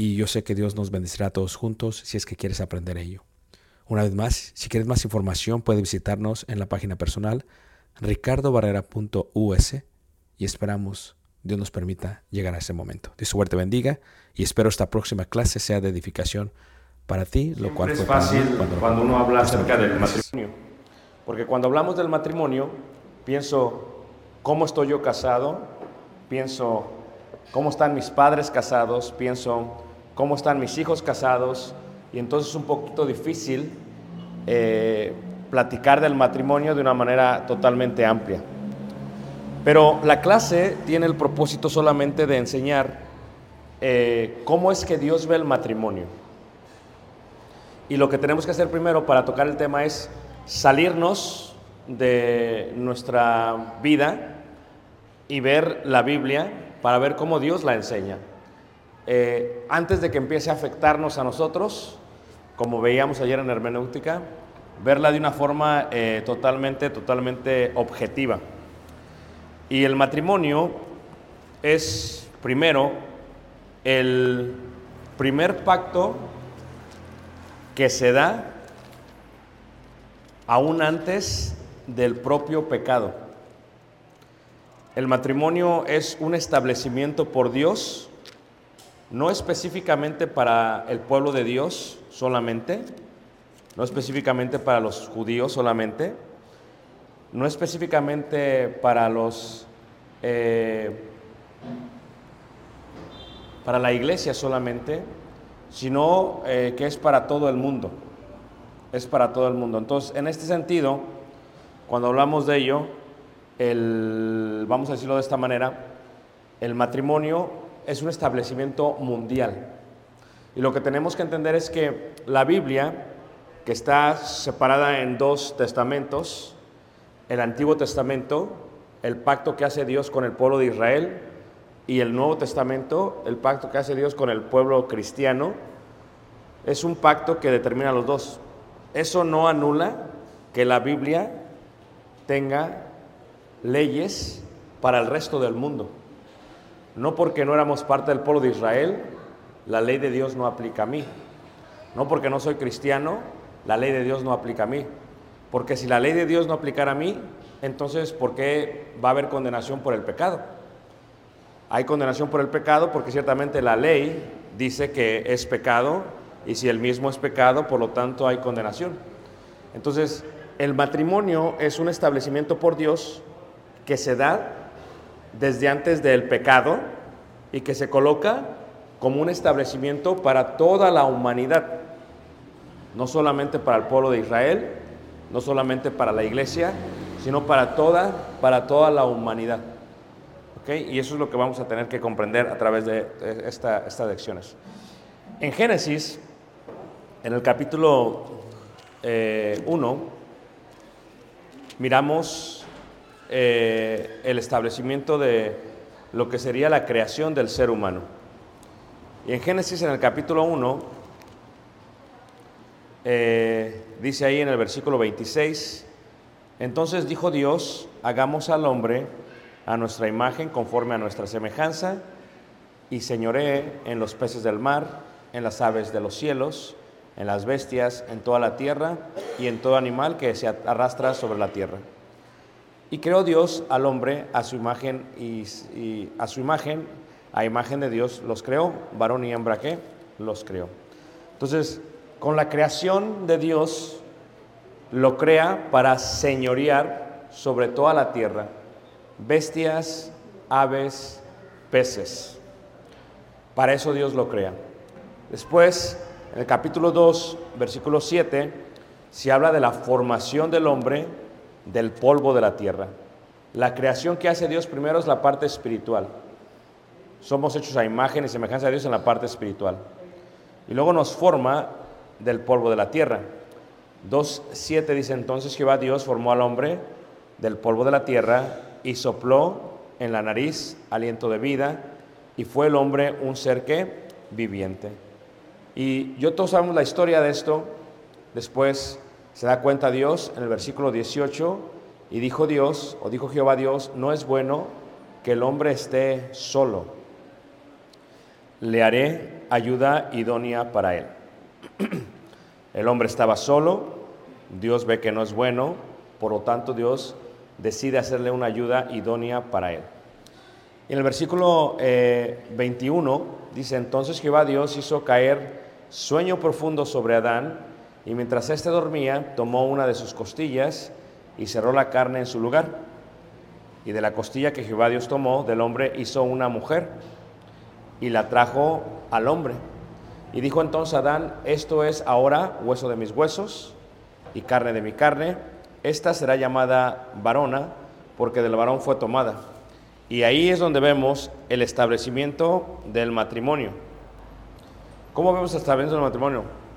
y yo sé que Dios nos bendecirá a todos juntos si es que quieres aprender ello. Una vez más, si quieres más información, puedes visitarnos en la página personal ricardobarrera.us y esperamos Dios nos permita llegar a ese momento. Dios suerte bendiga y espero esta próxima clase sea de edificación para ti, lo cual es fácil cuando, cuando uno habla acerca del matrimonio. Porque cuando hablamos del matrimonio, pienso cómo estoy yo casado, pienso cómo están mis padres casados, pienso cómo están mis hijos casados, y entonces es un poquito difícil eh, platicar del matrimonio de una manera totalmente amplia. Pero la clase tiene el propósito solamente de enseñar eh, cómo es que Dios ve el matrimonio. Y lo que tenemos que hacer primero para tocar el tema es salirnos de nuestra vida y ver la Biblia para ver cómo Dios la enseña. Eh, antes de que empiece a afectarnos a nosotros, como veíamos ayer en hermenéutica, verla de una forma eh, totalmente, totalmente objetiva. Y el matrimonio es, primero, el primer pacto que se da aún antes del propio pecado. El matrimonio es un establecimiento por Dios no específicamente para el pueblo de Dios solamente, no específicamente para los judíos solamente, no específicamente para los eh, para la iglesia solamente, sino eh, que es para todo el mundo. Es para todo el mundo. Entonces, en este sentido, cuando hablamos de ello, el, vamos a decirlo de esta manera, el matrimonio es un establecimiento mundial. Y lo que tenemos que entender es que la Biblia, que está separada en dos testamentos, el Antiguo Testamento, el pacto que hace Dios con el pueblo de Israel, y el Nuevo Testamento, el pacto que hace Dios con el pueblo cristiano, es un pacto que determina los dos. Eso no anula que la Biblia tenga leyes para el resto del mundo. No porque no éramos parte del pueblo de Israel, la ley de Dios no aplica a mí. No porque no soy cristiano, la ley de Dios no aplica a mí. Porque si la ley de Dios no aplicara a mí, entonces ¿por qué va a haber condenación por el pecado? Hay condenación por el pecado porque ciertamente la ley dice que es pecado y si el mismo es pecado, por lo tanto hay condenación. Entonces, el matrimonio es un establecimiento por Dios que se da desde antes del pecado y que se coloca como un establecimiento para toda la humanidad, no solamente para el pueblo de Israel, no solamente para la iglesia, sino para toda, para toda la humanidad. Y eso es lo que vamos a tener que comprender a través de estas lecciones. En Génesis, en el capítulo 1, eh, miramos eh, el establecimiento de lo que sería la creación del ser humano. Y en Génesis, en el capítulo 1, eh, dice ahí en el versículo 26, entonces dijo Dios, hagamos al hombre a nuestra imagen conforme a nuestra semejanza, y señoree en los peces del mar, en las aves de los cielos, en las bestias, en toda la tierra y en todo animal que se arrastra sobre la tierra. Y creó Dios al hombre a su imagen y, a su imagen, a imagen de Dios los creó, varón y hembra que los creó. Entonces, con la creación de Dios lo crea para señorear sobre toda la tierra bestias, aves, peces. Para eso Dios lo crea. Después, en el capítulo 2, versículo 7, se habla de la formación del hombre del polvo de la tierra. La creación que hace Dios primero es la parte espiritual. Somos hechos a imagen y semejanza de Dios en la parte espiritual. Y luego nos forma del polvo de la tierra. 2.7 dice entonces Jehová Dios formó al hombre del polvo de la tierra y sopló en la nariz aliento de vida y fue el hombre un ser que viviente. Y yo todos sabemos la historia de esto. Después se da cuenta Dios en el versículo 18 y dijo Dios, o dijo Jehová Dios, no es bueno que el hombre esté solo. Le haré ayuda idónea para él. El hombre estaba solo, Dios ve que no es bueno, por lo tanto Dios decide hacerle una ayuda idónea para él. En el versículo 21 eh, dice, entonces Jehová Dios hizo caer sueño profundo sobre Adán, y mientras éste dormía, tomó una de sus costillas y cerró la carne en su lugar. Y de la costilla que Jehová Dios tomó del hombre hizo una mujer y la trajo al hombre. Y dijo entonces Adán, esto es ahora hueso de mis huesos y carne de mi carne esta será llamada varona porque del varón fue tomada. Y ahí es donde vemos el establecimiento del matrimonio. ¿Cómo vemos el establecimiento del matrimonio?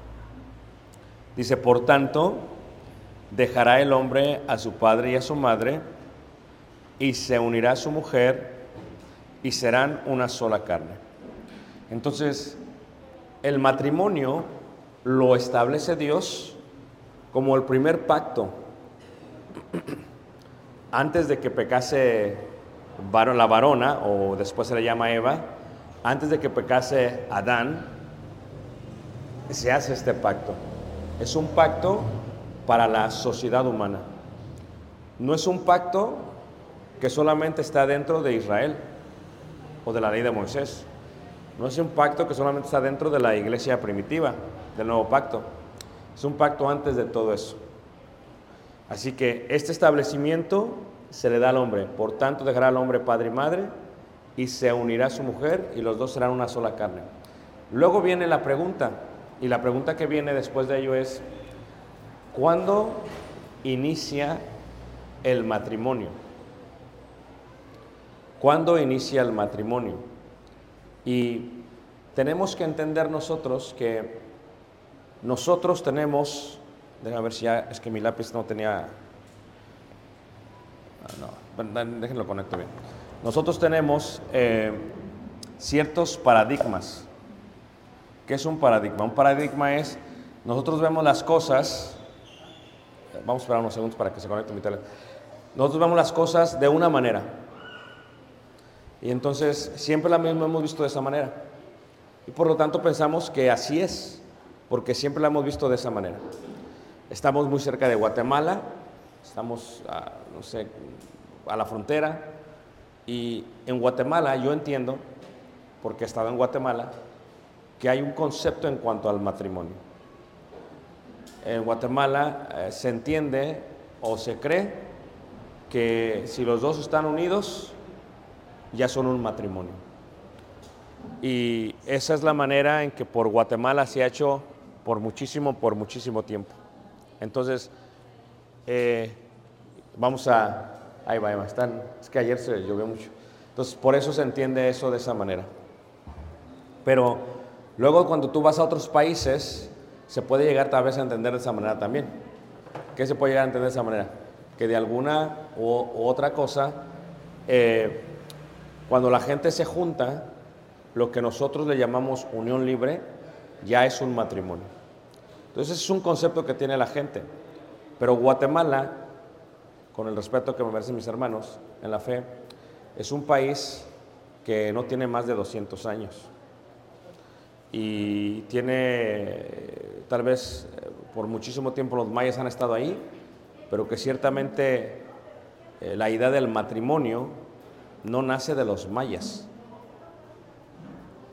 Dice, por tanto, dejará el hombre a su padre y a su madre, y se unirá a su mujer, y serán una sola carne. Entonces, el matrimonio lo establece Dios como el primer pacto antes de que pecase la varona, o después se le llama Eva, antes de que pecase Adán, se hace este pacto. Es un pacto para la sociedad humana. No es un pacto que solamente está dentro de Israel o de la ley de Moisés. No es un pacto que solamente está dentro de la iglesia primitiva, del nuevo pacto. Es un pacto antes de todo eso. Así que este establecimiento se le da al hombre. Por tanto, dejará al hombre padre y madre y se unirá a su mujer y los dos serán una sola carne. Luego viene la pregunta, y la pregunta que viene después de ello es, ¿cuándo inicia el matrimonio? ¿Cuándo inicia el matrimonio? Y tenemos que entender nosotros que nosotros tenemos, déjame ver si ya, es que mi lápiz no tenía, ah, no, déjenlo conecto bien. Nosotros tenemos eh, ciertos paradigmas. ¿Qué es un paradigma? Un paradigma es, nosotros vemos las cosas, vamos a esperar unos segundos para que se conecte mi teléfono. Nosotros vemos las cosas de una manera. Y entonces siempre la misma hemos visto de esa manera. Y por lo tanto pensamos que así es, porque siempre la hemos visto de esa manera. Estamos muy cerca de Guatemala, estamos, a, no sé, a la frontera. Y en Guatemala yo entiendo, porque he estado en Guatemala, que hay un concepto en cuanto al matrimonio. En Guatemala eh, se entiende o se cree que si los dos están unidos, ya son un matrimonio. Y esa es la manera en que por Guatemala se ha hecho por muchísimo, por muchísimo tiempo. Entonces, eh, vamos a... Ahí va, ahí va, están, es que ayer se llovió mucho. Entonces, por eso se entiende eso de esa manera. Pero luego cuando tú vas a otros países, se puede llegar tal vez a entender de esa manera también. ¿Qué se puede llegar a entender de esa manera? Que de alguna u, otra cosa, eh, cuando la gente se junta, lo que nosotros le llamamos unión libre, ya es un matrimonio. Entonces es un concepto que tiene la gente. Pero Guatemala, con el respeto que me merecen mis hermanos en la fe, es un país que no tiene más de 200 años. Y tiene, tal vez por muchísimo tiempo los mayas han estado ahí, pero que ciertamente eh, la idea del matrimonio no nace de los mayas.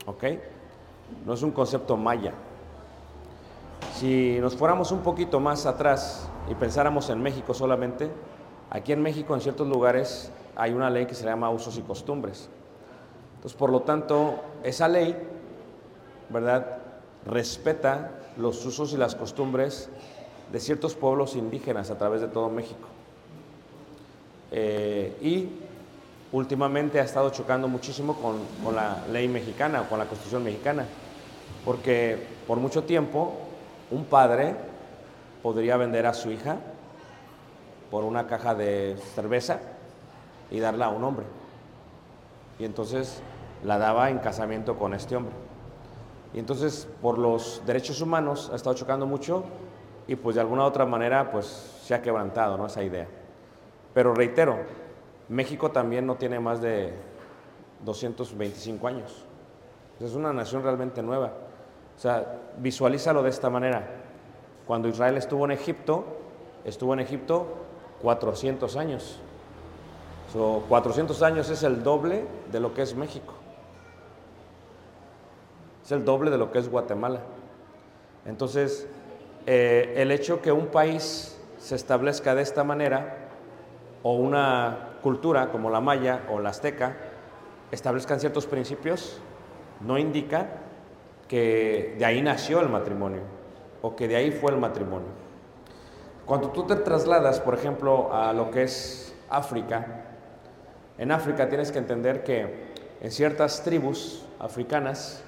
¿Ok? No es un concepto maya. Si nos fuéramos un poquito más atrás y pensáramos en México solamente, aquí en México en ciertos lugares hay una ley que se llama usos y costumbres. Entonces, por lo tanto, esa ley, ¿verdad?, respeta los usos y las costumbres de ciertos pueblos indígenas a través de todo México. Eh, y últimamente ha estado chocando muchísimo con, con, la ley mexicana o con la constitución mexicana, porque por mucho tiempo un padre podría vender a su hija por una caja de cerveza y darla a un hombre. Y entonces la daba en casamiento con este hombre. Y entonces por los derechos humanos ha estado chocando mucho y pues de alguna u otra manera pues se ha quebrantado ¿no? esa idea. Pero reitero, México también no tiene más de 225 años. Es una nación realmente nueva. O sea, visualízalo de esta manera. Cuando Israel estuvo en Egipto, estuvo en Egipto 400 años. So, 400 años es el doble de lo que es México. Es el doble de lo que es Guatemala. Entonces, eh, el hecho que un país se establezca de esta manera, o una cultura como la maya o la azteca, establezcan ciertos principios, no indica que de ahí nació el matrimonio o que de ahí fue el matrimonio. Cuando tú te trasladas, por ejemplo, a lo que es África, en África tienes que entender que en ciertas tribus africanas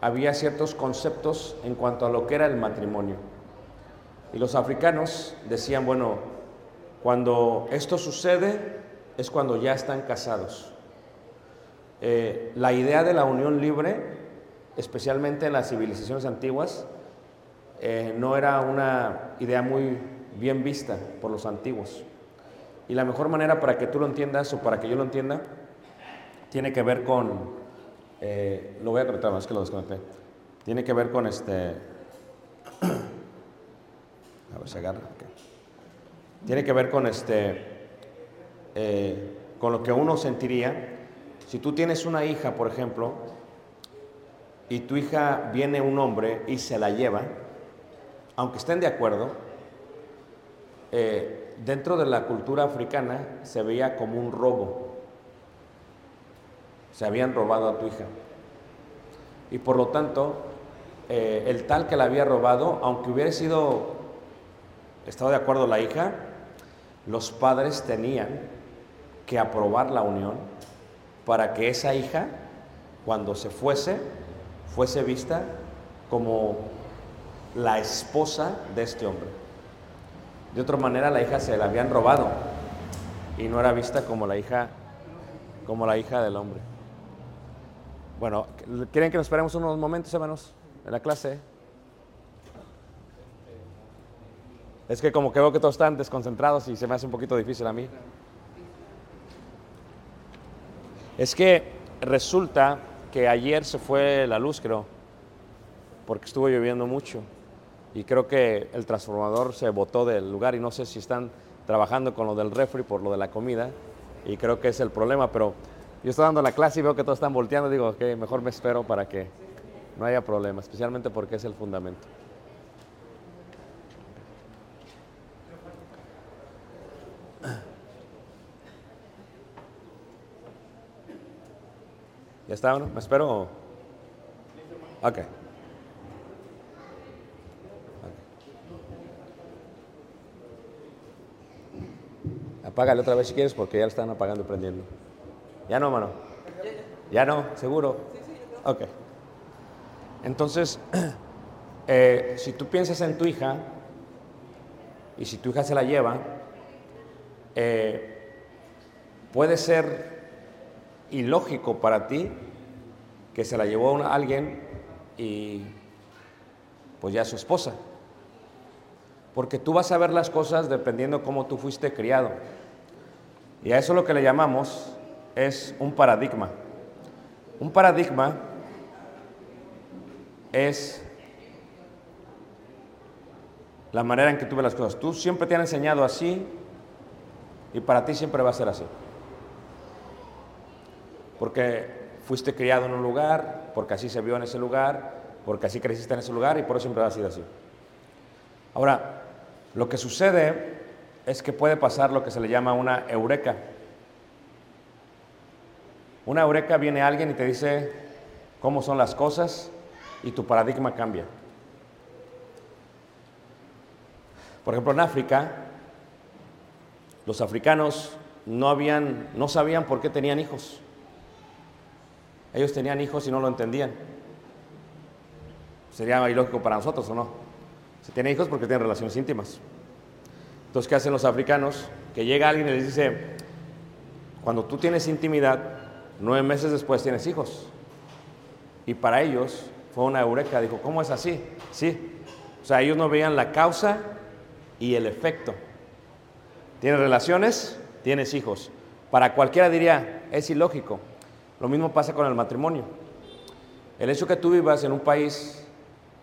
había ciertos conceptos en cuanto a lo que era el matrimonio. Y los africanos decían, bueno, cuando esto sucede es cuando ya están casados. Eh, la idea de la unión libre, especialmente en las civilizaciones antiguas, eh, no era una idea muy bien vista por los antiguos. Y la mejor manera para que tú lo entiendas o para que yo lo entienda, tiene que ver con, eh, lo voy a conectar más que lo desconecté, tiene que ver con este, a ver, se agarra, tiene que ver con este, eh, con lo que uno sentiría, si tú tienes una hija, por ejemplo, y tu hija viene un hombre y se la lleva, aunque estén de acuerdo, eh, dentro de la cultura africana se veía como un robo. Se habían robado a tu hija. Y por lo tanto, eh, el tal que la había robado, aunque hubiera sido, estado de acuerdo la hija, los padres tenían que aprobar la unión para que esa hija, cuando se fuese, fuese vista como la esposa de este hombre. De otra manera, la hija se la habían robado y no era vista como la hija, como la hija del hombre. Bueno, ¿quieren que nos esperemos unos momentos, hermanos, en la clase? Es que como que veo que todos están desconcentrados y se me hace un poquito difícil a mí. Es que resulta que ayer se fue la luz, creo, porque estuvo lloviendo mucho. Y creo que el transformador se botó del lugar y no sé si están trabajando con lo del refri por lo de la comida. Y creo que es el problema, pero yo estoy dando la clase y veo que todos están volteando. Digo que mejor me espero para que no haya problema, especialmente porque es el fundamento. ¿Ya está uno? ¿Me espero? Ok. Apágale otra vez si quieres porque ya lo están apagando y prendiendo. Ya no, mano. Ya no, seguro. Ok. Entonces, eh, si tú piensas en tu hija y si tu hija se la lleva, eh, puede ser ilógico para ti que se la llevó alguien y pues ya es su esposa. Porque tú vas a ver las cosas dependiendo cómo tú fuiste criado. Y a eso lo que le llamamos es un paradigma. Un paradigma es la manera en que tú ves las cosas. Tú siempre te han enseñado así y para ti siempre va a ser así. Porque fuiste criado en un lugar, porque así se vio en ese lugar, porque así creciste en ese lugar y por eso siempre va a ser así. Ahora, lo que sucede es que puede pasar lo que se le llama una eureka. Una eureka viene alguien y te dice cómo son las cosas y tu paradigma cambia. Por ejemplo, en África, los africanos no, habían, no sabían por qué tenían hijos. Ellos tenían hijos y no lo entendían. Sería ilógico para nosotros o no. Se tienen hijos porque tienen relaciones íntimas. Entonces, ¿qué hacen los africanos? Que llega alguien y les dice, cuando tú tienes intimidad, nueve meses después tienes hijos. Y para ellos fue una eureka. Dijo, ¿cómo es así? Sí. O sea, ellos no veían la causa y el efecto. Tienes relaciones, tienes hijos. Para cualquiera diría, es ilógico. Lo mismo pasa con el matrimonio. El hecho que tú vivas en un país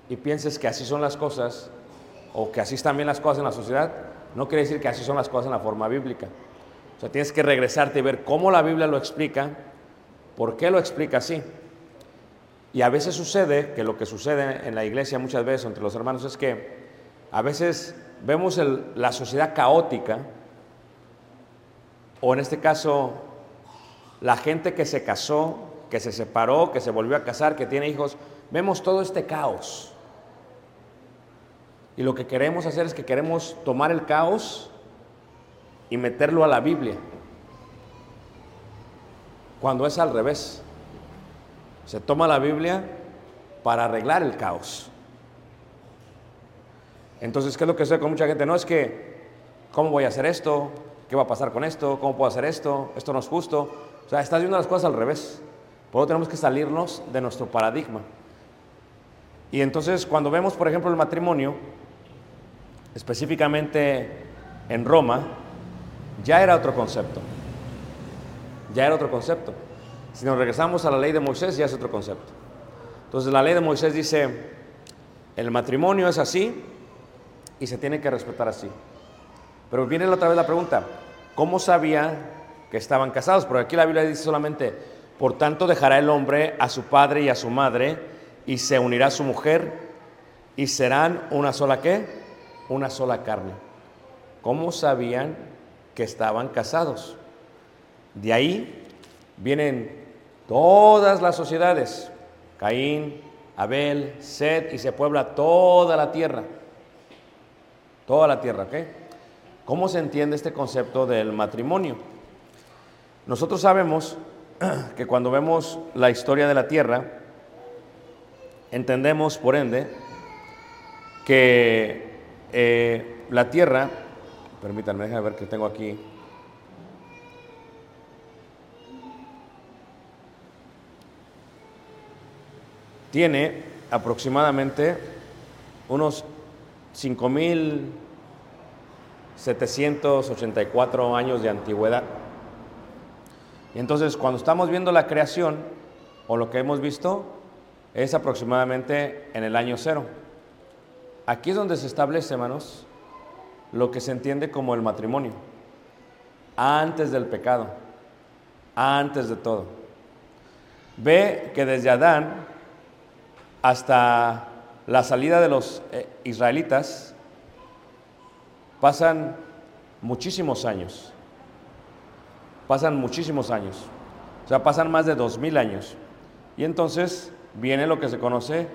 y pienses que así son las cosas, o que así están bien las cosas en la sociedad, no quiere decir que así son las cosas en la forma bíblica. O sea, tienes que regresarte y ver cómo la Biblia lo explica, por qué lo explica así. Y a veces sucede que lo que sucede en la iglesia muchas veces entre los hermanos es que a veces vemos la sociedad caótica, o en este caso la gente que se casó, que se separó, que se volvió a casar, que tiene hijos, vemos todo este caos. Y lo que queremos hacer es que queremos tomar el caos y meterlo a la Biblia. Cuando es al revés. Se toma la Biblia para arreglar el caos. Entonces, ¿qué es lo que sucede con mucha gente? No es que, ¿cómo voy a hacer esto? ¿Qué va a pasar con esto? ¿Cómo puedo hacer esto? Esto no es justo. O sea, estás viendo las cosas al revés. Por eso tenemos que salirnos de nuestro paradigma. Y entonces, cuando vemos, por ejemplo, el matrimonio, específicamente en Roma, ya era otro concepto. Ya era otro concepto. Si nos regresamos a la ley de Moisés, ya es otro concepto. Entonces, la ley de Moisés dice, el matrimonio es así y se tiene que respetar así. Pero viene otra vez la pregunta, ¿cómo sabía que estaban casados? Porque aquí la Biblia dice solamente, por tanto dejará el hombre a su padre y a su madre y se unirá a su mujer y serán una sola qué? Una sola carne. ¿Cómo sabían que estaban casados? De ahí vienen todas las sociedades, Caín, Abel, Sed, y se puebla toda la tierra. Toda la tierra, ¿ok? ¿Cómo se entiende este concepto del matrimonio? Nosotros sabemos que cuando vemos la historia de la tierra, entendemos, por ende, que eh, la tierra, permítanme, déjame ver que tengo aquí. Tiene aproximadamente unos 5.784 años de antigüedad. Y entonces cuando estamos viendo la creación, o lo que hemos visto, es aproximadamente en el año cero. Aquí es donde se establece, hermanos, lo que se entiende como el matrimonio, antes del pecado, antes de todo. Ve que desde Adán hasta la salida de los eh, israelitas pasan muchísimos años, pasan muchísimos años, o sea, pasan más de dos mil años. Y entonces viene lo que se conoce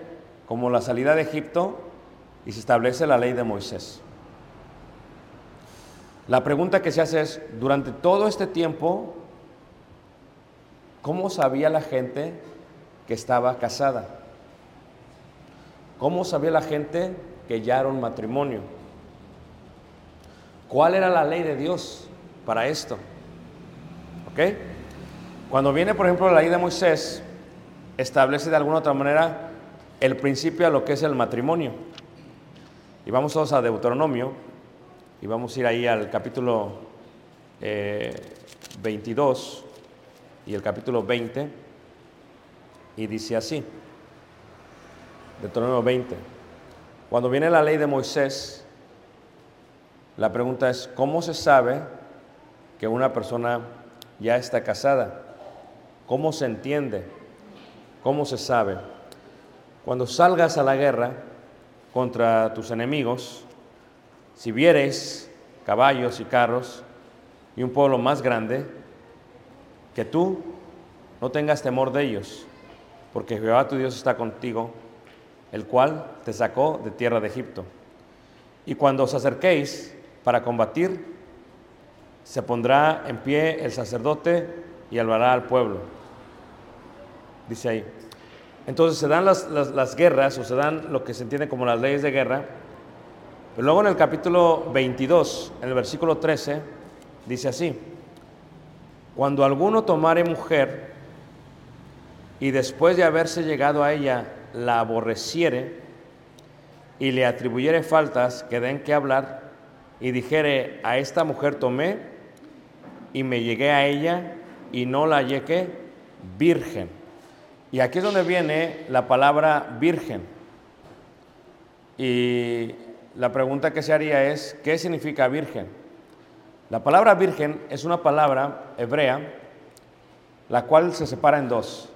como la salida de Egipto y se establece la ley de Moisés. La pregunta que se hace es, durante todo este tiempo, ¿cómo sabía la gente que estaba casada? ¿Cómo sabía la gente que ya era un matrimonio? ¿Cuál era la ley de Dios para esto? ¿Ok? Cuando viene, por ejemplo, la ley de Moisés, establece de alguna otra manera el principio a lo que es el matrimonio. Y vamos todos a Deuteronomio y vamos a ir ahí al capítulo eh, 22 y el capítulo 20 y dice así, Deuteronomio 20. Cuando viene la ley de Moisés, la pregunta es, ¿cómo se sabe que una persona ya está casada? ¿Cómo se entiende? ¿Cómo se sabe? Cuando salgas a la guerra contra tus enemigos, si vieres caballos y carros y un pueblo más grande, que tú no tengas temor de ellos, porque Jehová tu Dios está contigo, el cual te sacó de tierra de Egipto. Y cuando os acerquéis para combatir, se pondrá en pie el sacerdote y hablará al pueblo. Dice ahí. Entonces se dan las, las, las, guerras o se dan lo que se entiende como las leyes de guerra. Pero luego en el capítulo 22, en el versículo 13, dice así. Cuando alguno tomare mujer y después de haberse llegado a ella la aborreciere y le atribuyere faltas que den que hablar y dijere a esta mujer tomé y me llegué a ella y no la hallé virgen y aquí es donde viene la palabra virgen. Y la pregunta que se haría es, ¿qué significa virgen? La palabra virgen es una palabra hebrea, la cual se separa en dos.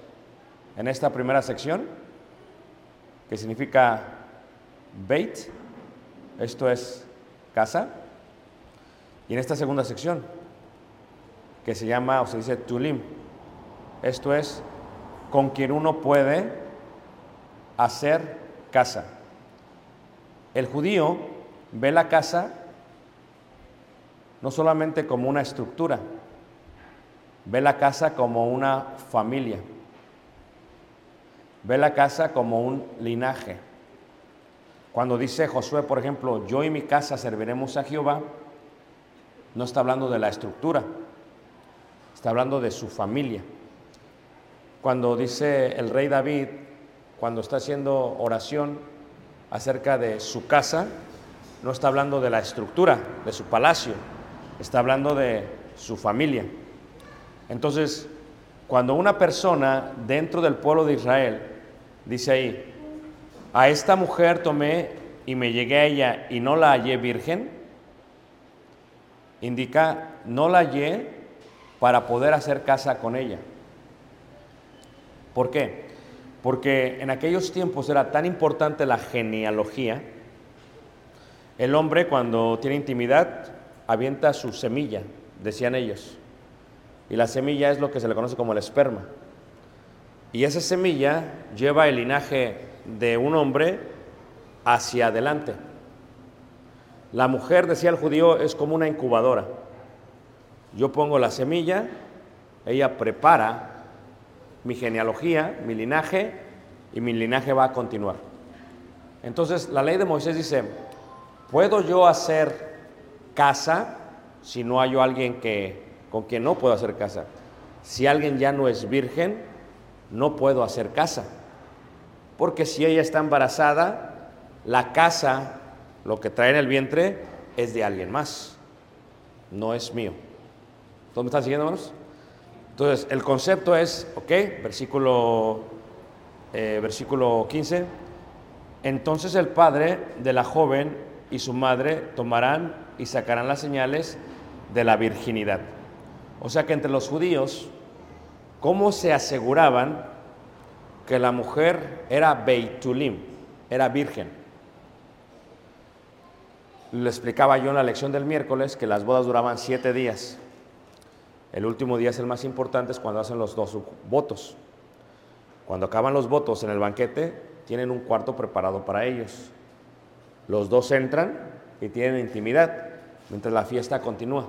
En esta primera sección, que significa Beit, esto es casa, y en esta segunda sección, que se llama o se dice Tulim, esto es con quien uno puede hacer casa. El judío ve la casa no solamente como una estructura, ve la casa como una familia, ve la casa como un linaje. Cuando dice Josué, por ejemplo, yo y mi casa serviremos a Jehová, no está hablando de la estructura, está hablando de su familia cuando dice el rey David, cuando está haciendo oración acerca de su casa, no está hablando de la estructura de su palacio, está hablando de su familia. Entonces, cuando una persona dentro del pueblo de Israel dice ahí, a esta mujer tomé y me llegué a ella y no la hallé virgen, indica no la hallé para poder hacer casa con ella. ¿Por qué? Porque en aquellos tiempos era tan importante la genealogía. El hombre cuando tiene intimidad avienta su semilla, decían ellos. Y la semilla es lo que se le conoce como el esperma. Y esa semilla lleva el linaje de un hombre hacia adelante. La mujer, decía el judío, es como una incubadora. Yo pongo la semilla, ella prepara mi genealogía, mi linaje, y mi linaje va a continuar. Entonces, la ley de Moisés dice, ¿puedo yo hacer casa si no hay alguien que, con quien no puedo hacer casa? Si alguien ya no es virgen, no puedo hacer casa. Porque si ella está embarazada, la casa, lo que trae en el vientre, es de alguien más, no es mío. ¿Todos me están siguiendo, hermanos? Entonces, el concepto es, ok, versículo, eh, versículo 15. Entonces el padre de la joven y su madre tomarán y sacarán las señales de la virginidad. O sea que entre los judíos, ¿cómo se aseguraban que la mujer era Beitulim, era virgen? Le explicaba yo en la lección del miércoles que las bodas duraban siete días. El último día es el más importante, es cuando hacen los dos votos. Cuando acaban los votos en el banquete, tienen un cuarto preparado para ellos. Los dos entran y tienen intimidad, mientras la fiesta continúa.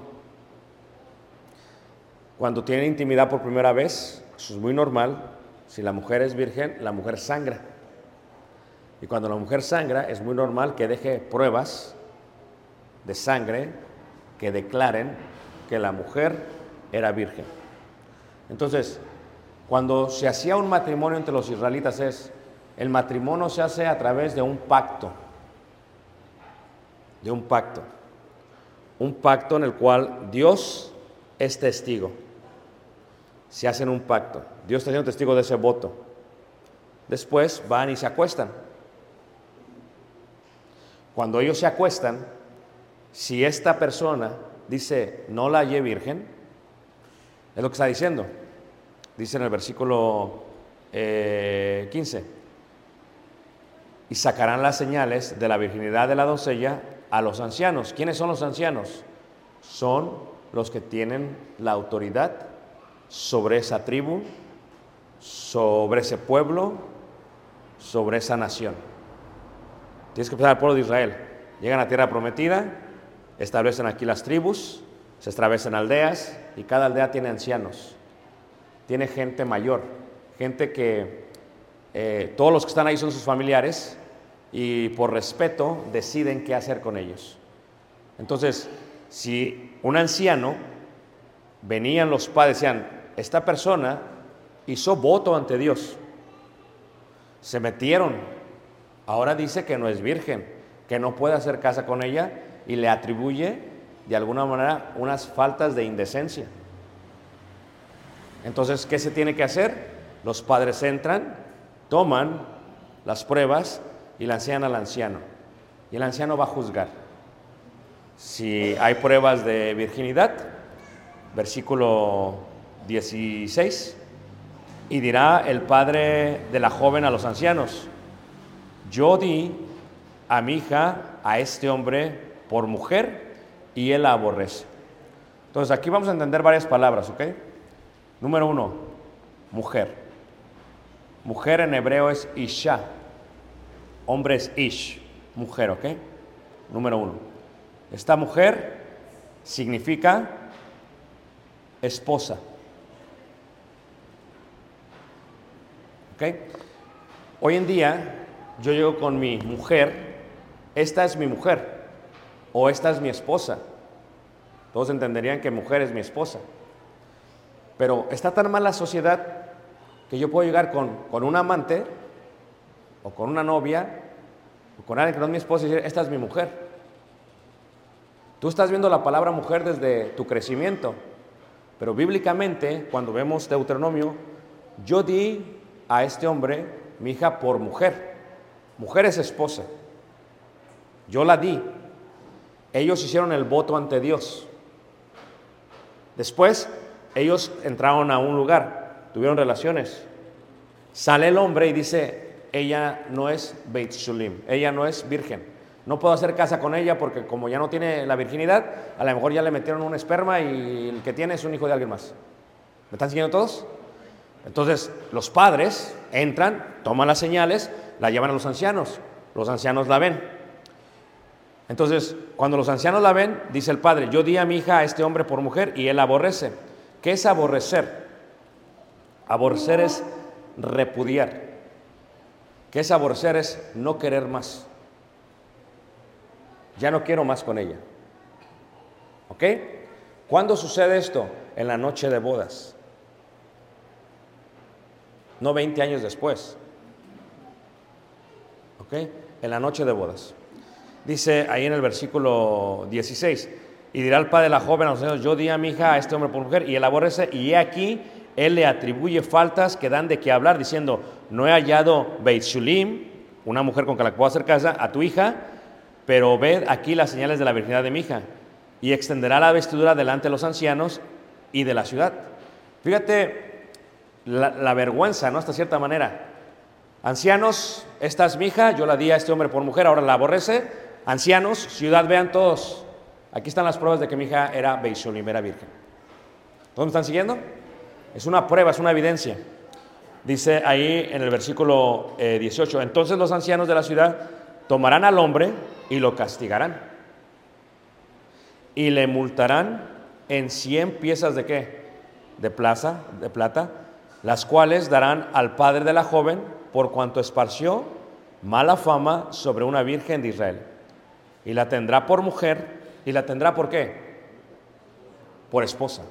Cuando tienen intimidad por primera vez, eso es muy normal, si la mujer es virgen, la mujer sangra. Y cuando la mujer sangra, es muy normal que deje pruebas de sangre que declaren que la mujer era virgen. Entonces, cuando se hacía un matrimonio entre los israelitas es, el matrimonio se hace a través de un pacto, de un pacto, un pacto en el cual Dios es testigo. Se hacen un pacto, Dios está siendo testigo de ese voto. Después van y se acuestan. Cuando ellos se acuestan, si esta persona dice, no la hallé virgen, es lo que está diciendo. Dice en el versículo eh, 15. Y sacarán las señales de la virginidad de la doncella a los ancianos. ¿Quiénes son los ancianos? Son los que tienen la autoridad sobre esa tribu, sobre ese pueblo, sobre esa nación. Tienes que pensar al pueblo de Israel. Llegan a tierra prometida, establecen aquí las tribus, se establecen aldeas y cada aldea tiene ancianos, tiene gente mayor, gente que eh, todos los que están ahí son sus familiares y por respeto deciden qué hacer con ellos. Entonces, si un anciano, venían los padres, decían, esta persona hizo voto ante Dios, se metieron, ahora dice que no es virgen, que no puede hacer casa con ella y le atribuye de alguna manera unas faltas de indecencia. Entonces, ¿qué se tiene que hacer? Los padres entran, toman las pruebas y la enseñan al anciano. Y el anciano va a juzgar. Si hay pruebas de virginidad, versículo 16, y dirá el padre de la joven a los ancianos, yo di a mi hija, a este hombre, por mujer, y él la aborrece. Entonces aquí vamos a entender varias palabras, ¿ok? Número uno, mujer. Mujer en hebreo es isha. Hombre es ish, mujer, ¿ok? Número uno. Esta mujer significa esposa. ¿Ok? Hoy en día yo llego con mi mujer, esta es mi mujer o esta es mi esposa. Todos entenderían que mujer es mi esposa. Pero está tan mal la sociedad que yo puedo llegar con, con un amante o con una novia o con alguien que no es mi esposa y decir, esta es mi mujer. Tú estás viendo la palabra mujer desde tu crecimiento, pero bíblicamente, cuando vemos Deuteronomio, yo di a este hombre mi hija por mujer. Mujer es esposa. Yo la di, ellos hicieron el voto ante Dios. Después, ellos entraron a un lugar, tuvieron relaciones. Sale el hombre y dice, ella no es Beit Shulim, ella no es virgen. No puedo hacer casa con ella porque como ya no tiene la virginidad, a lo mejor ya le metieron un esperma y el que tiene es un hijo de alguien más. ¿Me están siguiendo todos? Entonces los padres entran, toman las señales, la llevan a los ancianos. Los ancianos la ven. Entonces, cuando los ancianos la ven, dice el padre, yo di a mi hija a este hombre por mujer y él aborrece. ¿Qué es aborrecer? Aborrecer es repudiar. ¿Qué es aborrecer? Es no querer más. Ya no quiero más con ella. ¿Ok? ¿Cuándo sucede esto? En la noche de bodas. No 20 años después. ¿Ok? En la noche de bodas. Dice ahí en el versículo 16, y dirá el padre de la joven a los niños, yo di a mi hija a este hombre por mujer, y él aborrece, y he aquí, él le atribuye faltas que dan de qué hablar, diciendo, no he hallado Beit Shulim, una mujer con que la puedo hacer casa, a tu hija, pero ved aquí las señales de la virginidad de mi hija, y extenderá la vestidura delante de los ancianos y de la ciudad. Fíjate la, vergüenza, ¿no? Hasta cierta manera. Ancianos, esta es mi hija, yo la di a este hombre por mujer, ahora la aborrece. Ancianos, ciudad, vean todos. Aquí están las pruebas de que mi hija era Beisholim, era virgen. ¿Dónde están siguiendo? Es una prueba, es una evidencia. Dice ahí en el versículo eh, 18, entonces los ancianos de la ciudad tomarán al hombre y lo castigarán. Y le multarán en 100 piezas de qué? De plaza, de plata, las cuales darán al padre de la joven por cuanto esparció mala fama sobre una virgen de Israel. Y la tendrá por mujer, y la tendrá por qué? Por esposa.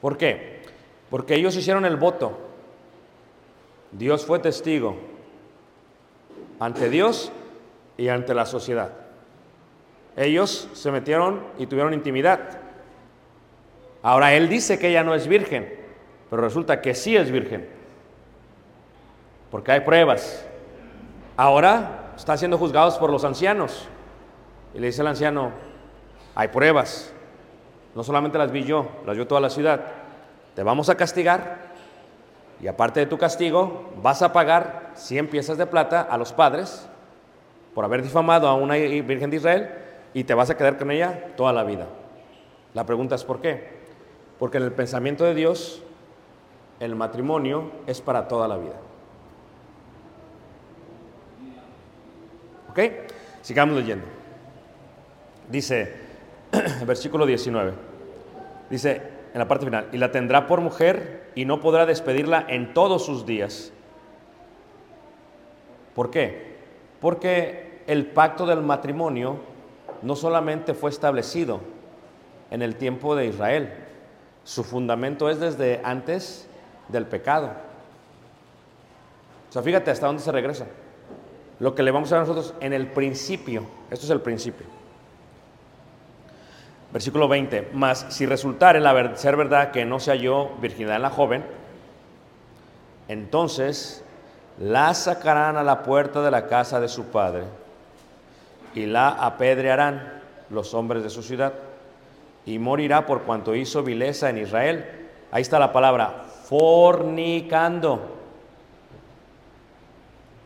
¿Por qué? Porque ellos hicieron el voto. Dios fue testigo ante Dios y ante la sociedad. Ellos se metieron y tuvieron intimidad. Ahora él dice que ella no es virgen, pero resulta que sí es virgen. Porque hay pruebas. Ahora están siendo juzgados por los ancianos. Y le dice el anciano, hay pruebas. No solamente las vi yo, las vio toda la ciudad. Te vamos a castigar y aparte de tu castigo vas a pagar 100 piezas de plata a los padres por haber difamado a una virgen de Israel y te vas a quedar con ella toda la vida. La pregunta es ¿por qué? Porque en el pensamiento de Dios el matrimonio es para toda la vida. ¿Ok? Sigamos leyendo. Dice, versículo 19, dice en la parte final, y la tendrá por mujer y no podrá despedirla en todos sus días. ¿Por qué? Porque el pacto del matrimonio no solamente fue establecido en el tiempo de Israel, su fundamento es desde antes del pecado. O sea, fíjate hasta dónde se regresa. Lo que le vamos a ver nosotros en el principio, esto es el principio. Versículo 20, mas si resultare la ser verdad que no se halló virginidad en la joven, entonces la sacarán a la puerta de la casa de su padre y la apedrearán los hombres de su ciudad y morirá por cuanto hizo vileza en Israel. Ahí está la palabra, fornicando.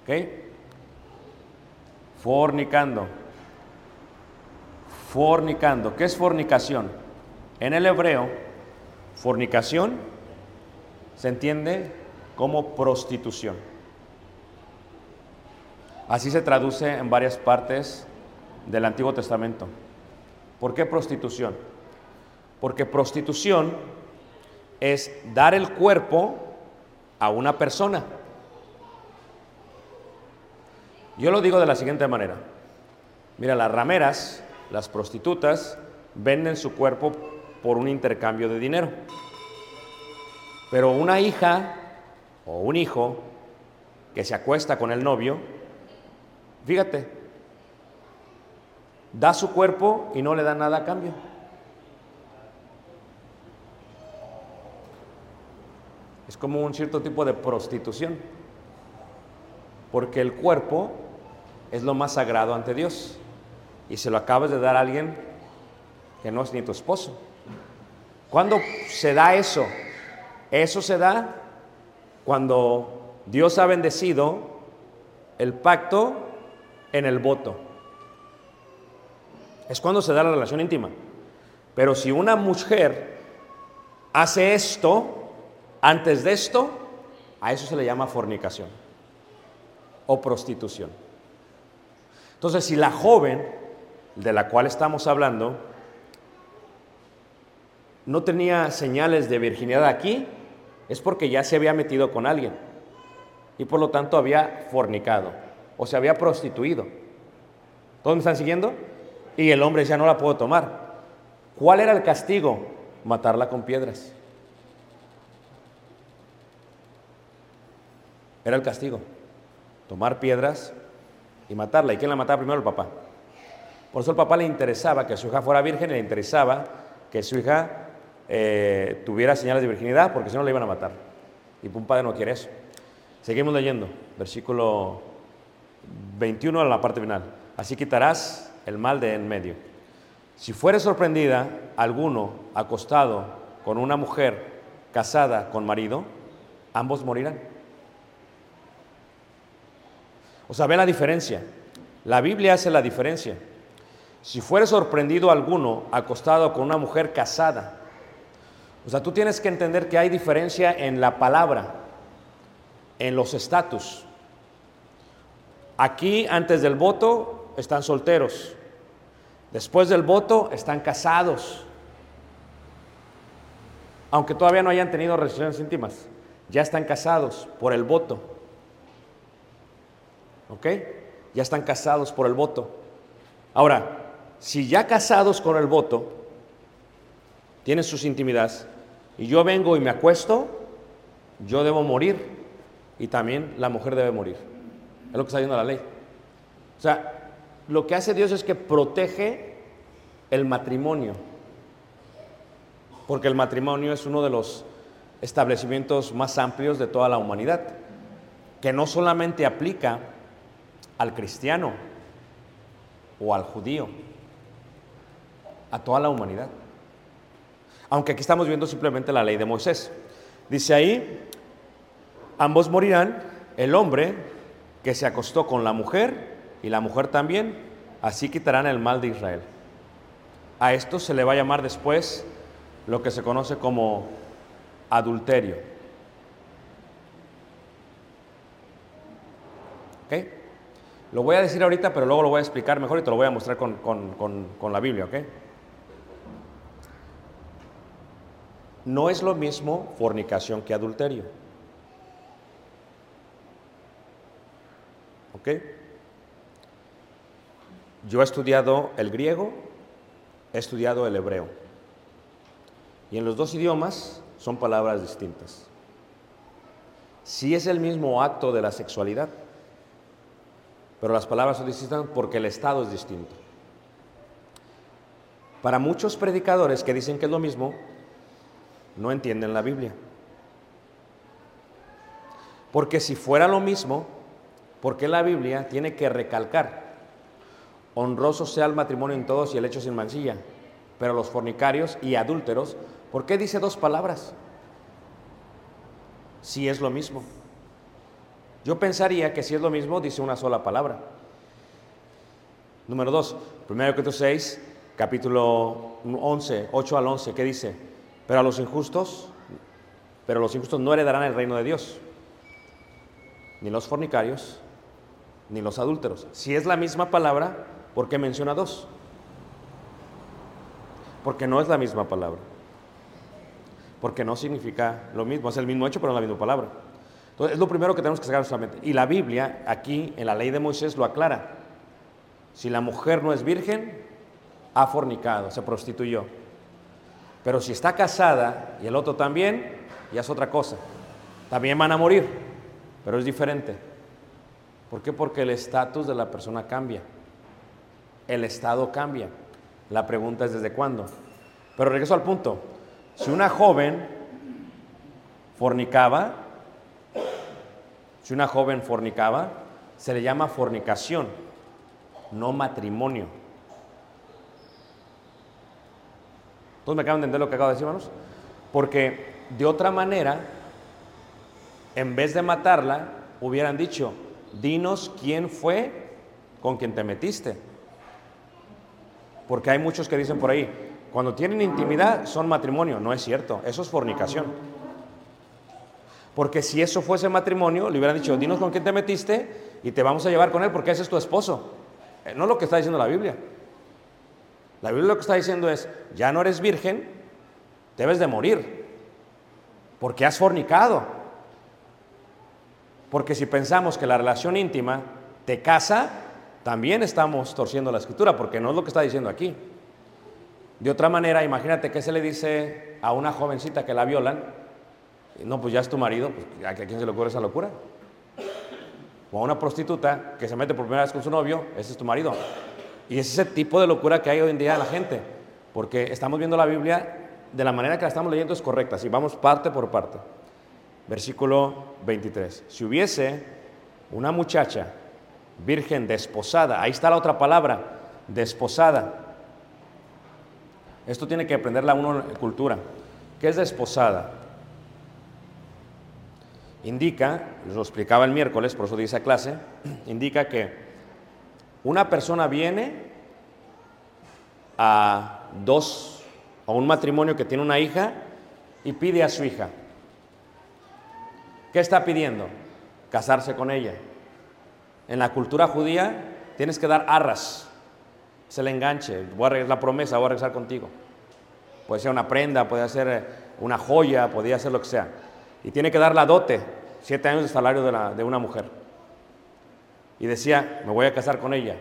¿Ok? Fornicando. Fornicando. ¿Qué es fornicación? En el hebreo, fornicación se entiende como prostitución. Así se traduce en varias partes del Antiguo Testamento. ¿Por qué prostitución? Porque prostitución es dar el cuerpo a una persona. Yo lo digo de la siguiente manera. Mira, las rameras, las prostitutas, venden su cuerpo por un intercambio de dinero. Pero una hija o un hijo que se acuesta con el novio, fíjate, da su cuerpo y no le da nada a cambio. Es como un cierto tipo de prostitución, porque el cuerpo es lo más sagrado ante Dios y se lo acabas de dar a alguien que no es ni tu esposo. ¿Cuándo se da eso? Eso se da cuando Dios ha bendecido el pacto en el voto. Es cuando se da la relación íntima. Pero si una mujer hace esto antes de esto, a eso se le llama fornicación o prostitución. Entonces, si la joven de la cual estamos hablando no tenía señales de virginidad aquí, es porque ya se había metido con alguien y por lo tanto había fornicado o se había prostituido. ¿Todos me están siguiendo? Y el hombre ya no la puedo tomar. ¿Cuál era el castigo? Matarla con piedras. Era el castigo. Tomar piedras y matarla. ¿Y quién la mataba primero? El papá. Por eso el papá le interesaba que su hija fuera virgen le interesaba que su hija eh, tuviera señales de virginidad, porque si no la iban a matar. Y un padre no quiere eso. Seguimos leyendo, versículo 21 a la parte final. Así quitarás el mal de en medio. Si fuere sorprendida alguno acostado con una mujer casada con marido, ambos morirán. O sea, ve la diferencia. La Biblia hace la diferencia. Si fuere sorprendido alguno acostado con una mujer casada, o sea, tú tienes que entender que hay diferencia en la palabra, en los estatus. Aquí, antes del voto, están solteros. Después del voto, están casados. Aunque todavía no hayan tenido relaciones íntimas, ya están casados por el voto. ¿Ok? Ya están casados por el voto. Ahora, si ya casados con el voto, tienen sus intimidades, y yo vengo y me acuesto, yo debo morir y también la mujer debe morir. Es lo que está diciendo la ley. O sea, lo que hace Dios es que protege el matrimonio, porque el matrimonio es uno de los establecimientos más amplios de toda la humanidad, que no solamente aplica al cristiano o al judío, a toda la humanidad. Aunque aquí estamos viendo simplemente la ley de Moisés. Dice ahí, ambos morirán, el hombre que se acostó con la mujer y la mujer también, así quitarán el mal de Israel. A esto se le va a llamar después lo que se conoce como adulterio. ¿Ok? Lo voy a decir ahorita, pero luego lo voy a explicar mejor y te lo voy a mostrar con, con- con- la Biblia, ¿ok? No es lo mismo fornicación que adulterio. ¿Ok? Yo he estudiado el griego, he estudiado el hebreo. Y en los dos idiomas son palabras distintas. Sí es el mismo acto de la sexualidad, pero las palabras son distintas porque el estado es distinto. Para muchos predicadores que dicen que es lo mismo, no entienden la Biblia. Porque si fuera lo mismo, ¿por qué la Biblia tiene que recalcar? Honroso sea el matrimonio en todos y el hecho sin mancilla. Pero los fornicarios y adúlteros, ¿por qué dice dos palabras? Si es lo mismo. Yo pensaría que si es lo mismo, dice una sola palabra. Número dos, 1 Corintios 6, capítulo 11, 8 al 11, ¿qué dice? Pero a los injustos, pero los injustos no heredarán el reino de Dios, ni los fornicarios, ni los adúlteros. Si es la misma palabra, ¿por qué menciona dos? Porque no es la misma palabra. Porque no significa lo mismo, es el mismo hecho, pero no la misma palabra. Entonces, es lo primero que tenemos que sacar solamente. Y la Biblia, aquí en la ley de Moisés, lo aclara. Si la mujer no es virgen, ha fornicado, se prostituyó. Pero si está casada y el otro también, ya es otra cosa. También van a morir, pero es diferente. ¿Por qué? Porque el estatus de la persona cambia. El estado cambia. La pregunta es desde cuándo. Pero regreso al punto. Si una joven fornicaba, si una joven fornicaba, se le llama fornicación, no matrimonio. ¿Todos me acaban de entender lo que acabo de decir, hermanos? Porque de otra manera, en vez de matarla, hubieran dicho, dinos quién fue con quien te metiste. Porque hay muchos que dicen por ahí, cuando tienen intimidad son matrimonio. No es cierto, eso es fornicación. Porque si eso fuese matrimonio, le hubieran dicho, dinos con quién te metiste y te vamos a llevar con él porque ese es tu esposo. Eh, No es lo que está diciendo la Biblia. La Biblia lo que está diciendo es, ya no eres virgen, debes de morir, porque has fornicado. Porque si pensamos que la relación íntima te casa, también estamos torciendo la escritura, porque no es lo que está diciendo aquí. De otra manera, imagínate que se le dice a una jovencita que la violan, no, pues ya es tu marido, pues, ¿a quién se le ocurre esa locura? O a una prostituta que se mete por primera vez con su novio, ese es tu marido. Y es ese tipo de locura que hay hoy en día en la gente, porque estamos viendo la Biblia de la manera que la estamos leyendo es correcta, si vamos parte por parte. Versículo 23. Si hubiese una muchacha virgen desposada, ahí está la otra palabra, desposada. Esto tiene que aprenderla uno en cultura. ¿Qué es desposada? Indica, lo explicaba el miércoles, por eso di esa clase, indica que una persona viene a dos, a un matrimonio que tiene una hija y pide a su hija. ¿Qué está pidiendo? Casarse con ella. En la cultura judía tienes que dar arras, es el enganche, voy a regresar, la promesa, voy a regresar contigo. Puede ser una prenda, puede ser eh, una joya, podría ser lo que sea. Y tiene que dar la dote, siete años de salario de, una mujer. Y decía, me voy a casar con ella.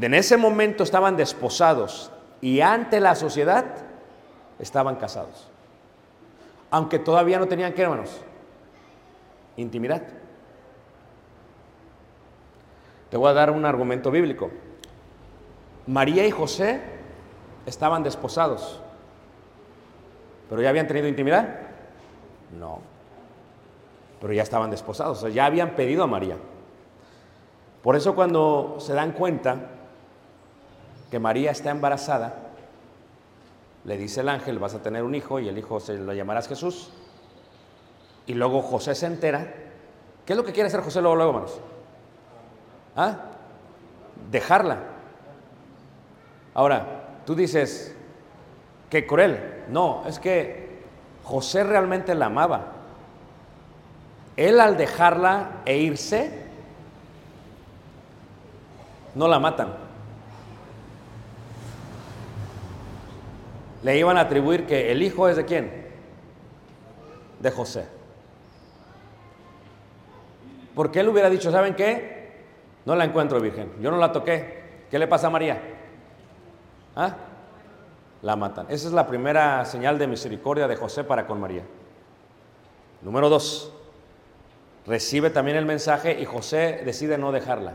En ese momento estaban desposados y ante la sociedad estaban casados. Aunque todavía no tenían, ¿qué hermanos? Intimidad. Te voy a dar un argumento bíblico. María y José estaban desposados, pero ya habían tenido intimidad. No, pero ya estaban desposados, o sea, ya habían pedido a María. Por eso cuando se dan cuenta que María está embarazada, le dice el ángel, vas a tener un hijo y el hijo se lo llamarás Jesús. Y luego José se entera. ¿Qué es lo que quiere hacer José luego, luego, hermanos? ¿Ah? Dejarla. Ahora, tú dices, qué cruel. No, es que José realmente la amaba. Él al dejarla e irse, no la matan. Le iban a atribuir que el hijo es de quién? De José. Porque él hubiera dicho, ¿saben qué? No la encuentro virgen, yo no la toqué. ¿Qué le pasa a María? ¿Ah? La matan. Esa es la primera señal de misericordia de José para con María. Número dos, recibe también el mensaje y José decide no dejarla.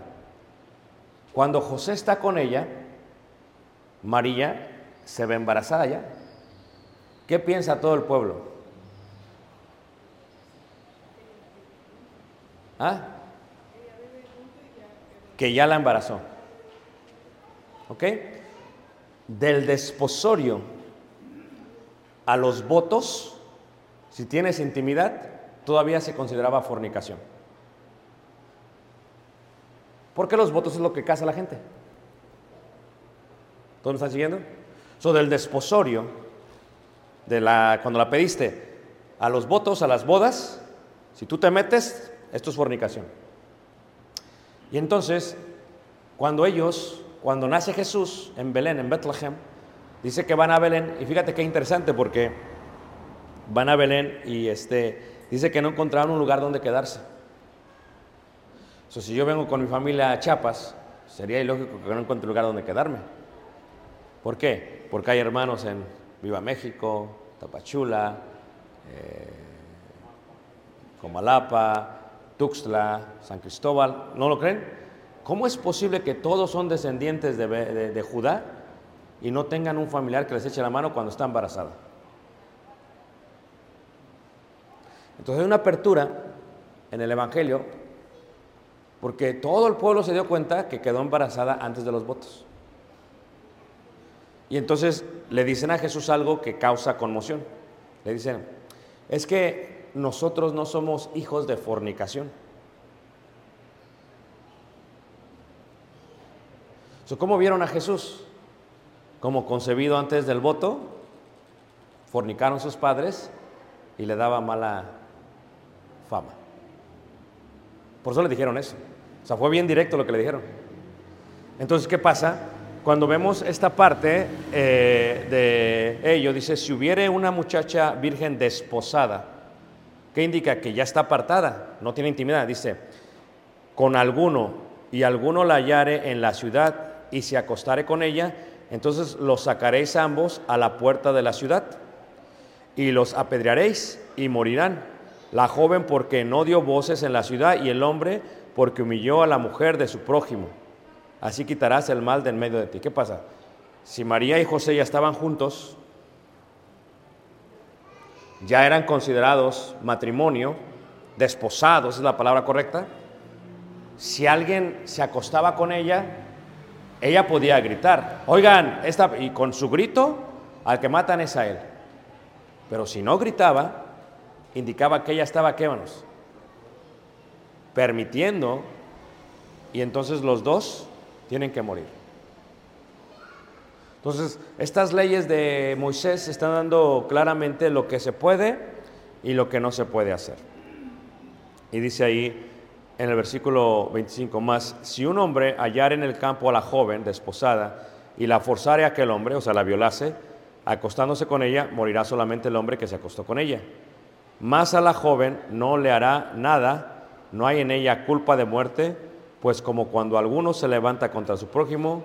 Cuando José está con ella, María se ve embarazada ya. ¿Qué piensa todo el pueblo? ¿Ah? Que ya la embarazó. ¿Ok? Del desposorio a los votos, si tienes intimidad, todavía se consideraba fornicación. Porque los votos es lo que casa a la gente. ¿Todos me están siguiendo? So, del desposorio, de la, cuando la pediste, a los votos, a las bodas, si tú te metes, esto es fornicación. Y entonces, cuando ellos, cuando nace Jesús en Belén, en Bethlehem, dice que van a Belén, y fíjate qué interesante porque van a Belén y este, dice que no encontraron un lugar donde quedarse. So, si yo vengo con mi familia a Chiapas, sería ilógico que no encuentre lugar donde quedarme. ¿Por qué? Porque hay hermanos en Viva México, Tapachula, eh, Comalapa, Tuxtla, San Cristóbal. ¿No lo creen? ¿Cómo es posible que todos son descendientes de, Judá y no tengan un familiar que les eche la mano cuando está embarazada? Entonces hay una apertura en el Evangelio porque todo el pueblo se dio cuenta que quedó embarazada antes de los votos. Y entonces le dicen a Jesús algo que causa conmoción. Le dicen, es que nosotros no somos hijos de fornicación. ¿Cómo vieron a Jesús? Como concebido antes del voto, fornicaron sus padres y le daba mala fama. Por eso le dijeron eso. O sea, fue bien directo lo que le dijeron. Entonces, ¿qué pasa? Cuando vemos esta parte eh, de ello, dice, si hubiere una muchacha virgen desposada, ¿qué indica? Que ya está apartada, no tiene intimidad. Dice, con alguno y alguno la hallare en la ciudad y se acostare con ella, entonces los sacaréis ambos a la puerta de la ciudad y los apedrearéis y morirán. La joven porque no dio voces en la ciudad y el hombre porque humilló a la mujer de su prójimo. Así quitarás el mal del medio de ti. ¿Qué pasa? Si María y José ya estaban juntos, ya eran considerados matrimonio, desposados, es la palabra correcta. Si alguien se acostaba con ella, ella podía gritar, oigan, esta, y con su grito, al que matan es a él. Pero si no gritaba, indicaba que ella estaba, ¿qué manos? Permitiendo, y entonces los dos tienen que morir. Entonces, estas leyes de Moisés están dando claramente lo que se puede y lo que no se puede hacer. Y dice ahí en el versículo 25 más, si un hombre hallar en el campo a la joven desposada y la forzare a aquel hombre, o sea, la violase, acostándose con ella, morirá solamente el hombre que se acostó con ella. Más a la joven no le hará nada, no hay en ella culpa de muerte, pues como cuando alguno se levanta contra su prójimo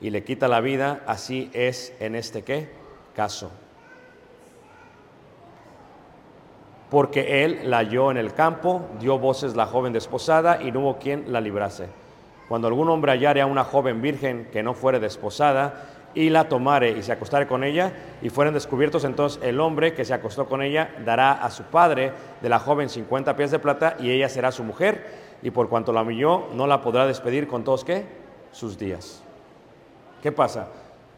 y le quita la vida, así es en este qué caso. Porque él la halló en el campo, dio voces la joven desposada y no hubo quien la librase. Cuando algún hombre hallare a una joven virgen que no fuere desposada y la tomare y se acostare con ella y fueren descubiertos, entonces el hombre que se acostó con ella dará a su padre de la joven 50 pies de plata y ella será su mujer y por cuanto la humilló no la podrá despedir con todos qué? Sus días. ¿Qué pasa?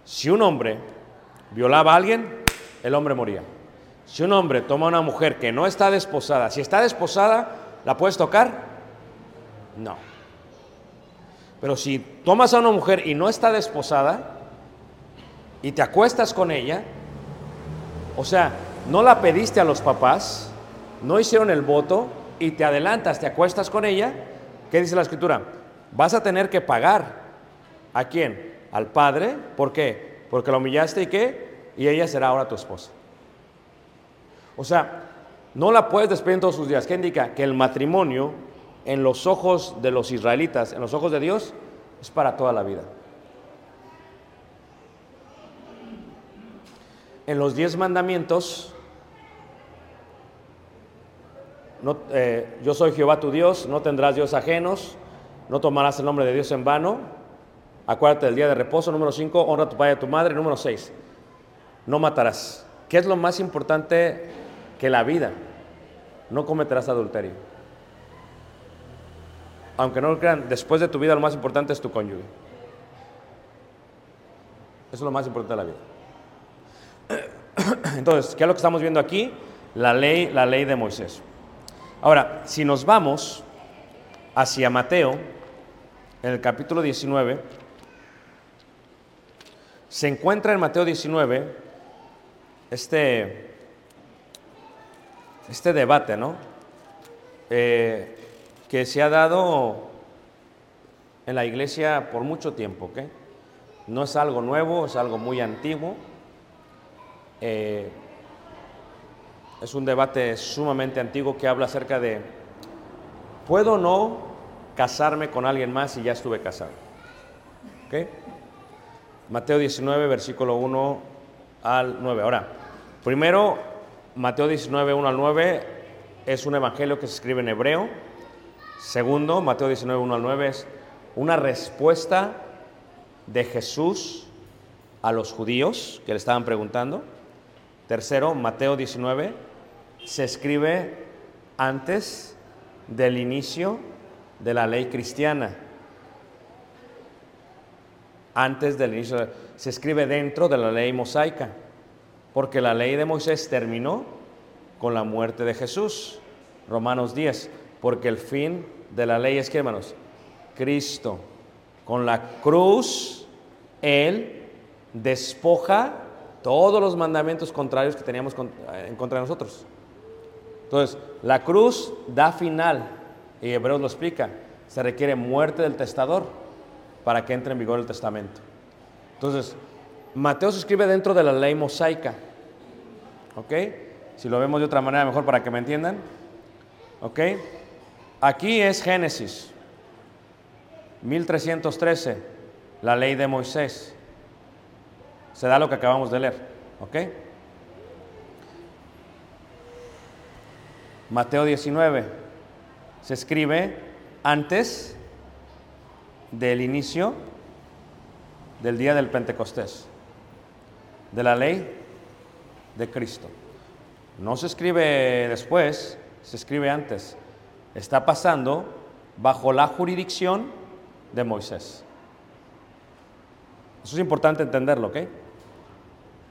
Si un hombre violaba a alguien, el hombre moría. Si un hombre toma a una mujer que no está desposada, si está desposada, ¿la puedes tocar? No. Pero si tomas a una mujer y no está desposada y te acuestas con ella, o sea, no la pediste a los papás, no hicieron el voto y te adelantas, te acuestas con ella, ¿qué dice la escritura? Vas a tener que pagar. ¿A quién? Al padre. ¿Por qué? Porque la humillaste y qué? Y ella será ahora tu esposa. O sea, no la puedes despedir en todos sus días. ¿Qué indica? Que el matrimonio, en los ojos de los israelitas, en los ojos de Dios, es para toda la vida. En los diez mandamientos, no, eh, yo soy Jehová tu Dios, no tendrás dios ajenos, no tomarás el nombre de Dios en vano, acuérdate del día de reposo, número 5, honra a tu padre y a tu madre, número 6, no matarás. ¿Qué es lo más importante que la vida? No cometerás adulterio. Aunque no lo crean, después de tu vida lo más importante es tu cónyuge. Eso es lo más importante de la vida. Entonces, ¿qué es lo que estamos viendo aquí? La ley, la ley de Moisés. Ahora, si nos vamos hacia Mateo, en el capítulo 19, se encuentra en Mateo 19 este, este debate, ¿no? Eh, que se ha dado en la iglesia por mucho tiempo, ¿ok? No es algo nuevo, es algo muy antiguo. Eh, es un debate sumamente antiguo que habla acerca de, ¿puedo o no casarme con alguien más si ya estuve casado? ¿Ok? Mateo 19, versículo 1 al 9. Ahora, primero, Mateo 19, 1 al 9 es un evangelio que se escribe en hebreo. Segundo, Mateo 19, 1 al 9 es una respuesta de Jesús a los judíos que le estaban preguntando. Tercero, Mateo 19 se escribe antes del inicio de la ley cristiana. Antes del inicio, se escribe dentro de la ley mosaica, porque la ley de Moisés terminó con la muerte de Jesús. Romanos 10, porque el fin de la ley es que, hermanos, Cristo. Con la cruz, Él despoja todos los mandamientos contrarios que teníamos con- en contra de nosotros. Entonces, la cruz da final, y Hebreos lo explica, se requiere muerte del testador para que entre en vigor el testamento. Entonces, Mateo se escribe dentro de la ley mosaica, ¿ok? Si lo vemos de otra manera, mejor para que me entiendan, ¿ok? Aquí es Génesis, 1313, la ley de Moisés. Se da lo que acabamos de leer, ¿ok? Mateo 19 se escribe antes del inicio del día del Pentecostés, de la ley de Cristo. No se escribe después, se escribe antes. Está pasando bajo la jurisdicción de Moisés. Eso es importante entenderlo, ¿ok?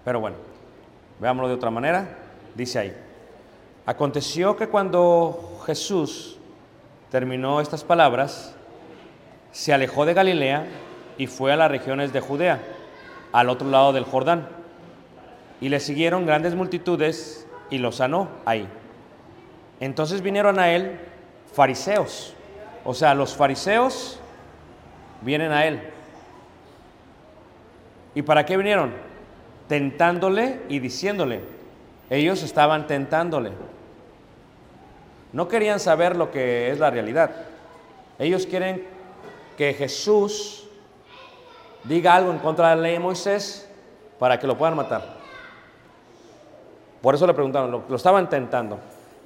Pero bueno, veámoslo de otra manera. Dice ahí, aconteció que cuando Jesús terminó estas palabras, se alejó de Galilea y fue a las regiones de Judea, al otro lado del Jordán. Y le siguieron grandes multitudes y lo sanó ahí. Entonces vinieron a él fariseos. O sea, los fariseos vienen a él. ¿Y para qué vinieron? Tentándole y diciéndole. Ellos estaban tentándole. No querían saber lo que es la realidad. Ellos quieren que Jesús diga algo en contra de la ley de Moisés para que lo puedan matar. Por eso le preguntaron, lo, lo estaban tentando.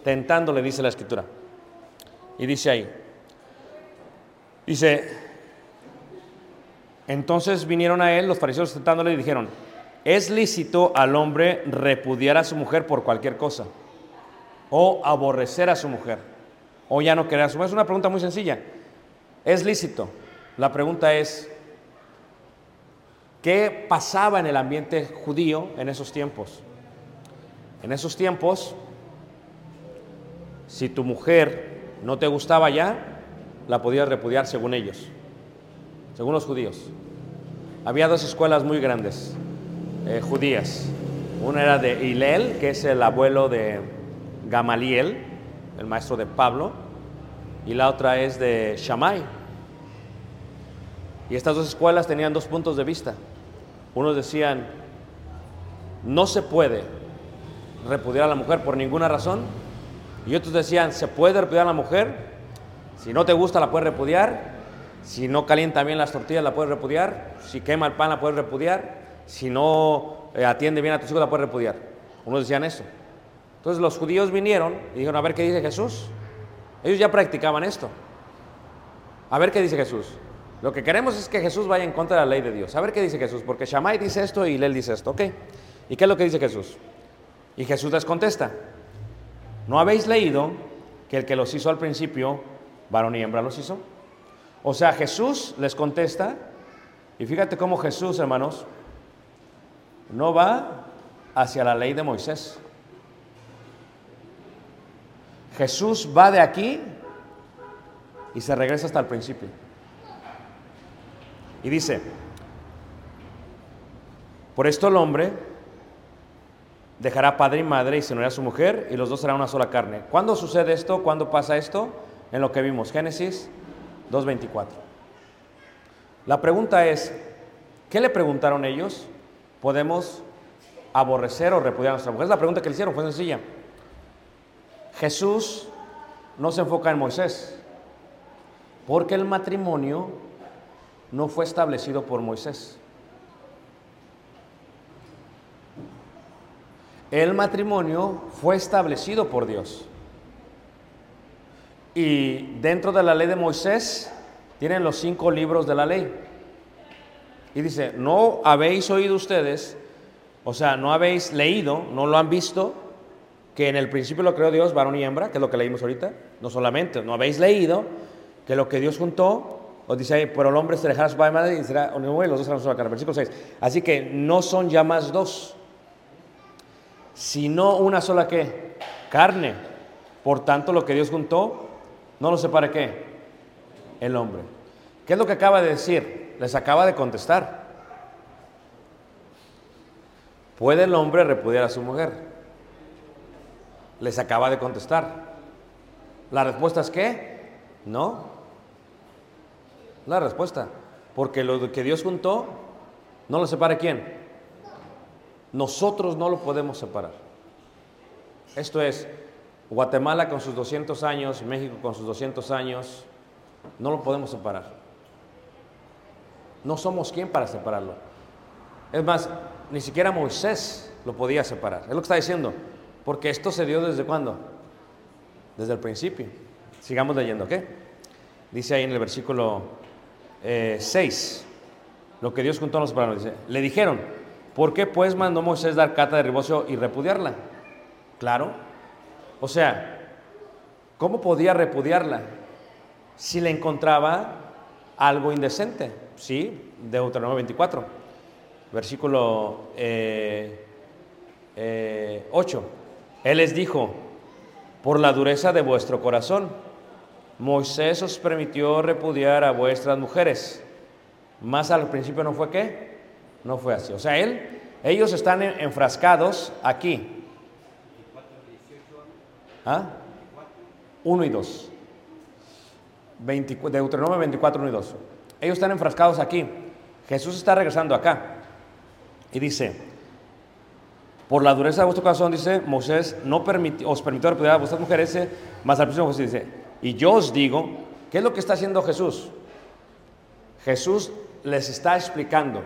Tentando, le dice la escritura. Y dice ahí, dice, entonces vinieron a él los fariseos tentándole y dijeron, ¿es lícito al hombre repudiar a su mujer por cualquier cosa? ¿O aborrecer a su mujer? ¿O ya no querer a su mujer? Es una pregunta muy sencilla. ¿Es lícito? La pregunta es, ¿qué pasaba en el ambiente judío en esos tiempos? En esos tiempos, si tu mujer no te gustaba ya, la podías repudiar según ellos, según los judíos. Había dos escuelas muy grandes, eh, judías. Una era de Hillel, que es el abuelo de Gamaliel, el maestro de Pablo, y la otra es de Shammai. Y estas dos escuelas tenían dos puntos de vista. Unos decían, no se puede repudiar a la mujer por ninguna razón. Y otros decían, se puede repudiar a la mujer. Si no te gusta, la puedes repudiar. Si no calienta bien las tortillas, la puedes repudiar. Si quema el pan, la puedes repudiar. Si no eh, atiende bien a tus hijos, la puedes repudiar. Unos decían eso. Entonces los judíos vinieron y dijeron, a ver qué dice Jesús. Ellos ya practicaban esto. A ver qué dice Jesús. Lo que queremos es que Jesús vaya en contra de la ley de Dios. A ver qué dice Jesús, porque Shammai dice esto y Lel dice esto, ¿ok? ¿Y qué es lo que dice Jesús? Y Jesús les contesta, ¿no habéis leído que el que los hizo al principio, varón y hembra los hizo? O sea, Jesús les contesta, y fíjate cómo Jesús, hermanos, no va hacia la ley de Moisés. Jesús va de aquí y se regresa hasta el principio. Y dice, por esto el hombre dejará padre y madre y se unirá a su mujer y los dos serán una sola carne. ¿Cuándo sucede esto? ¿Cuándo pasa esto? En lo que vimos, Génesis 2.24. La pregunta es, ¿qué le preguntaron ellos? ¿Podemos aborrecer o repudiar a nuestra mujer? Es la pregunta que le hicieron, fue sencilla. Jesús no se enfoca en Moisés, porque el matrimonio no fue establecido por Moisés. El matrimonio fue establecido por Dios. Y dentro de la ley de Moisés tienen los cinco libros de la ley. Y dice, no habéis oído ustedes, o sea, no habéis leído, no lo han visto, que en el principio lo creó Dios, varón y hembra, que es lo que leímos ahorita. No solamente, no habéis leído que lo que Dios juntó, os dice pero el hombre se dejará su padre y madre y será y los dos serán carne. Versículo 6. Así que no son ya más dos, sino una sola qué? carne. Por tanto, lo que Dios juntó, no lo separe qué? El hombre. ¿Qué es lo que acaba de decir? Les acaba de contestar. ¿Puede el hombre repudiar a su mujer? Les acaba de contestar. ¿La respuesta es qué? No. La respuesta. Porque lo que Dios juntó, no lo separe quién? Nosotros no lo podemos separar. Esto es, Guatemala con sus 200 años, México con sus 200 años, no lo podemos separar. No somos quien para separarlo. Es más, ni siquiera Moisés lo podía separar. Es lo que está diciendo. Porque esto se dio desde cuándo? Desde el principio. Sigamos leyendo, ¿qué? Dice ahí en el versículo 6, lo que Dios juntó a los. Dice, le dijeron, ¿por qué pues mandó Moisés dar cata de ribocio y repudiarla? Claro. O sea, ¿cómo podía repudiarla? Si le encontraba algo indecente. Sí, Deuteronomio 24, versículo eh, eh, 8. Él les dijo, por la dureza de vuestro corazón, Moisés os permitió repudiar a vuestras mujeres. Más al principio no fue qué? No fue así. O sea, él, ellos están en- enfrascados aquí. ¿Ah? 1 y 2. 20 Deuteronomio 24, 1 y 2. Ellos están enfrascados aquí. Jesús está regresando acá. Y dice, por la dureza de vuestro corazón, dice, Moisés no permiti- os permitió repudiar a vuestras mujeres, dice, más al principio Jesús dice, y yo os digo, ¿qué es lo que está haciendo Jesús? Jesús les está explicando,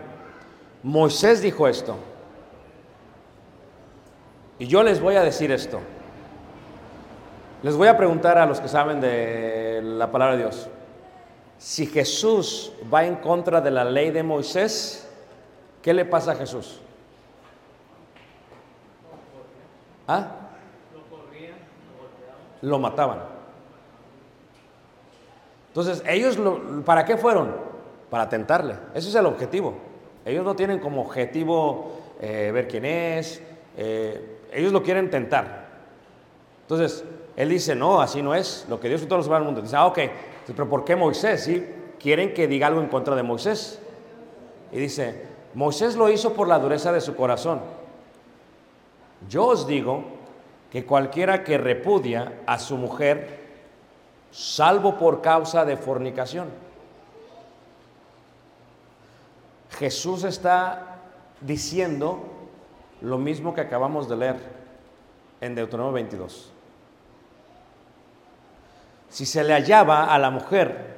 Moisés dijo esto, y yo les voy a decir esto. Les voy a preguntar a los que saben de la palabra de Dios, si Jesús va en contra de la ley de Moisés, ¿qué le pasa a Jesús? ¿Ah? Lo mataban. Entonces, ellos, lo- ¿para qué fueron? Para tentarle. Ese es el objetivo. Ellos no tienen como objetivo eh, ver quién es. eh, ellos lo quieren tentar. Entonces, él dice, no, así no es. Lo que Dios todos los del mundo. Dice, ah, ok. Pero ¿por qué Moisés? ¿Sí? Quieren que diga algo en contra de Moisés. Y dice, Moisés lo hizo por la dureza de su corazón. Yo os digo que cualquiera que repudia a su mujer, salvo por causa de fornicación. Jesús está diciendo lo mismo que acabamos de leer en Deuteronomio 22. Si se le hallaba a la mujer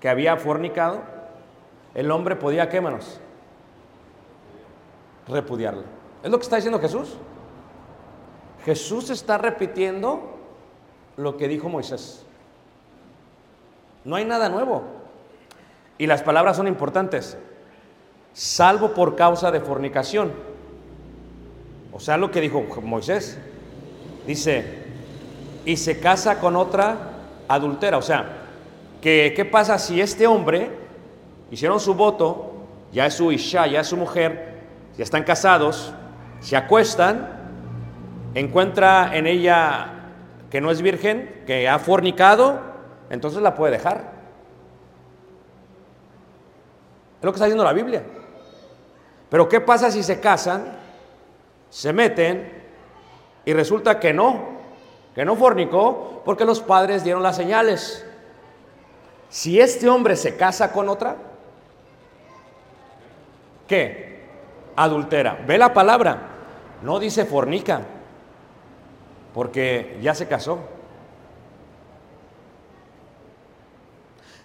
que había fornicado, el hombre podía, ¿qué manos? Repudiarla. Es lo que está diciendo Jesús. Jesús está repitiendo lo que dijo Moisés. No hay nada nuevo. Y las palabras son importantes. Salvo por causa de fornicación. O sea, lo que dijo Moisés. Dice, y se casa con otra adultera. O sea, que, ¿qué pasa si este hombre hicieron su voto, ya es su isha, ya es su mujer, ya están casados, se acuestan, encuentra en ella que no es virgen, que ha fornicado, entonces la puede dejar. Es lo que está diciendo la Biblia. Pero ¿qué pasa si se casan, se meten y resulta que no, que no fornicó porque los padres dieron las señales? Si este hombre se casa con otra, ¿qué? Adultera. Ve la palabra, no dice fornica, porque ya se casó.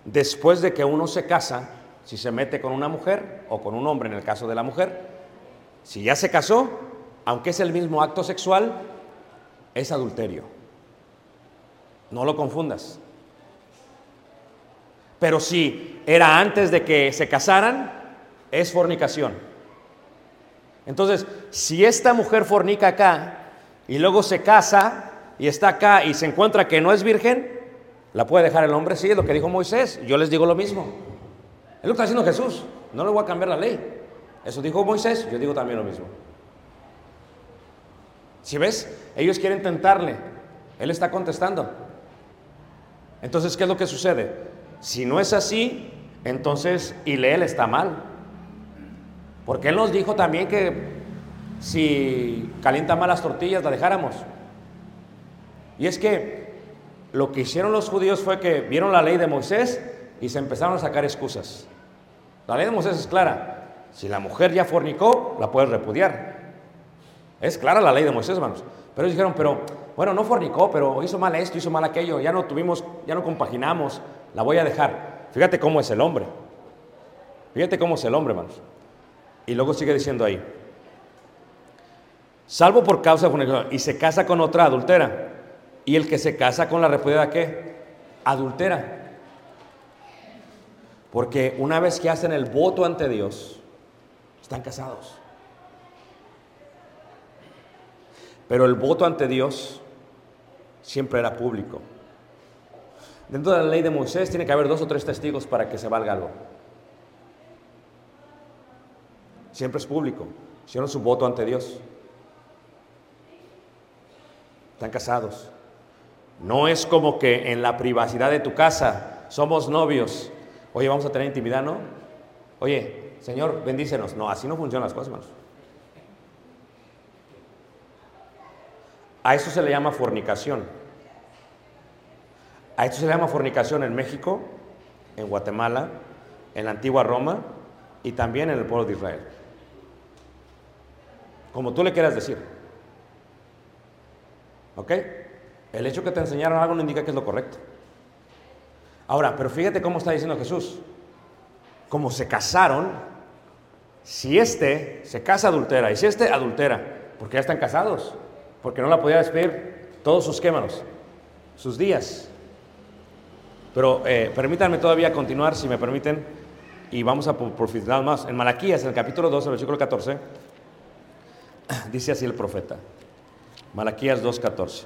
Después de que uno se casa, si se mete con una mujer o con un hombre en el caso de la mujer, si ya se casó, aunque es el mismo acto sexual, es adulterio. No lo confundas. Pero si era antes de que se casaran, es fornicación. Entonces, si esta mujer fornica acá y luego se casa y está acá y se encuentra que no es virgen, ¿la puede dejar el hombre? Sí, es lo que dijo Moisés. Yo les digo lo mismo. Es lo que está haciendo Jesús. No le voy a cambiar la ley. Eso dijo Moisés, yo digo también lo mismo. Si ves, ellos quieren tentarle, él está contestando. Entonces, ¿qué es lo que sucede? Si no es así, entonces Ileel está mal. Porque él nos dijo también que si calienta mal las tortillas, la dejáramos. Y es que lo que hicieron los judíos fue que vieron la ley de Moisés y se empezaron a sacar excusas. La ley de Moisés es clara. Si la mujer ya fornicó, la puedes repudiar. Es clara la ley de Moisés, hermanos. Pero dijeron, pero bueno, no fornicó, pero hizo mal esto, hizo mal aquello, ya no tuvimos, ya no compaginamos, la voy a dejar. Fíjate cómo es el hombre. Fíjate cómo es el hombre, hermanos. Y luego sigue diciendo ahí, salvo por causa de fornicación, y se casa con otra adultera. Y el que se casa con la repudiada, ¿qué? Adultera. Porque una vez que hacen el voto ante Dios, están casados. Pero el voto ante Dios siempre era público. Dentro de la ley de Moisés tiene que haber dos o tres testigos para que se valga algo. Siempre es público. Hicieron su voto ante Dios. Están casados. No es como que en la privacidad de tu casa somos novios. Oye, vamos a tener intimidad, ¿no? Oye, Señor, bendícenos. No, así no funcionan las cosas, hermanos. A eso se le llama fornicación. A esto se le llama fornicación en México, en Guatemala, en la antigua Roma y también en el pueblo de Israel. Como tú le quieras decir. ¿Ok? El hecho que te enseñaron algo no indica que es lo correcto. Ahora, pero fíjate cómo está diciendo Jesús. Como se casaron, si este se casa adultera y si este adultera, porque ya están casados, porque no la podía despedir todos sus quémanos, sus días. Pero eh, permítanme todavía continuar, si me permiten, y vamos a profundizar más. En Malaquías, en el capítulo 12, versículo 14, dice así el profeta. Malaquías 2.14,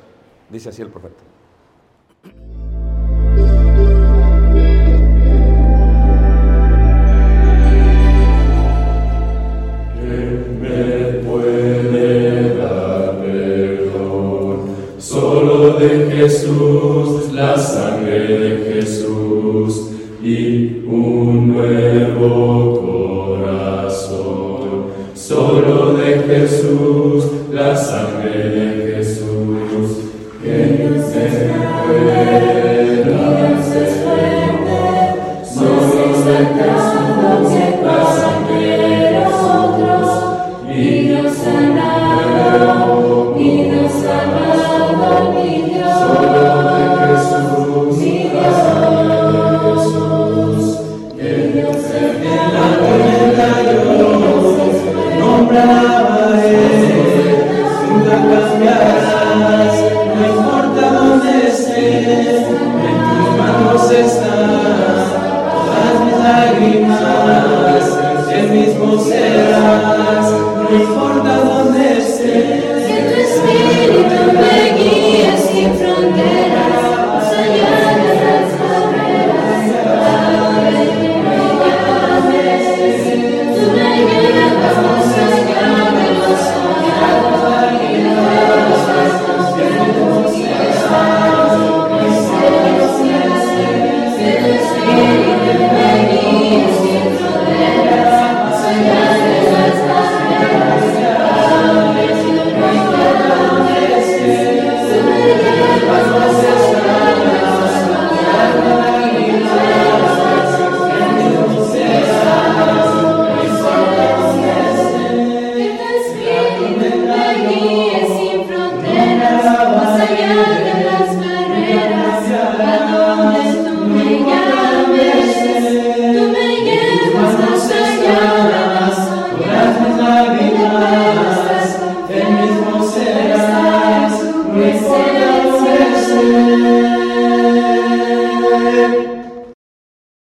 dice así el profeta. Jesús y un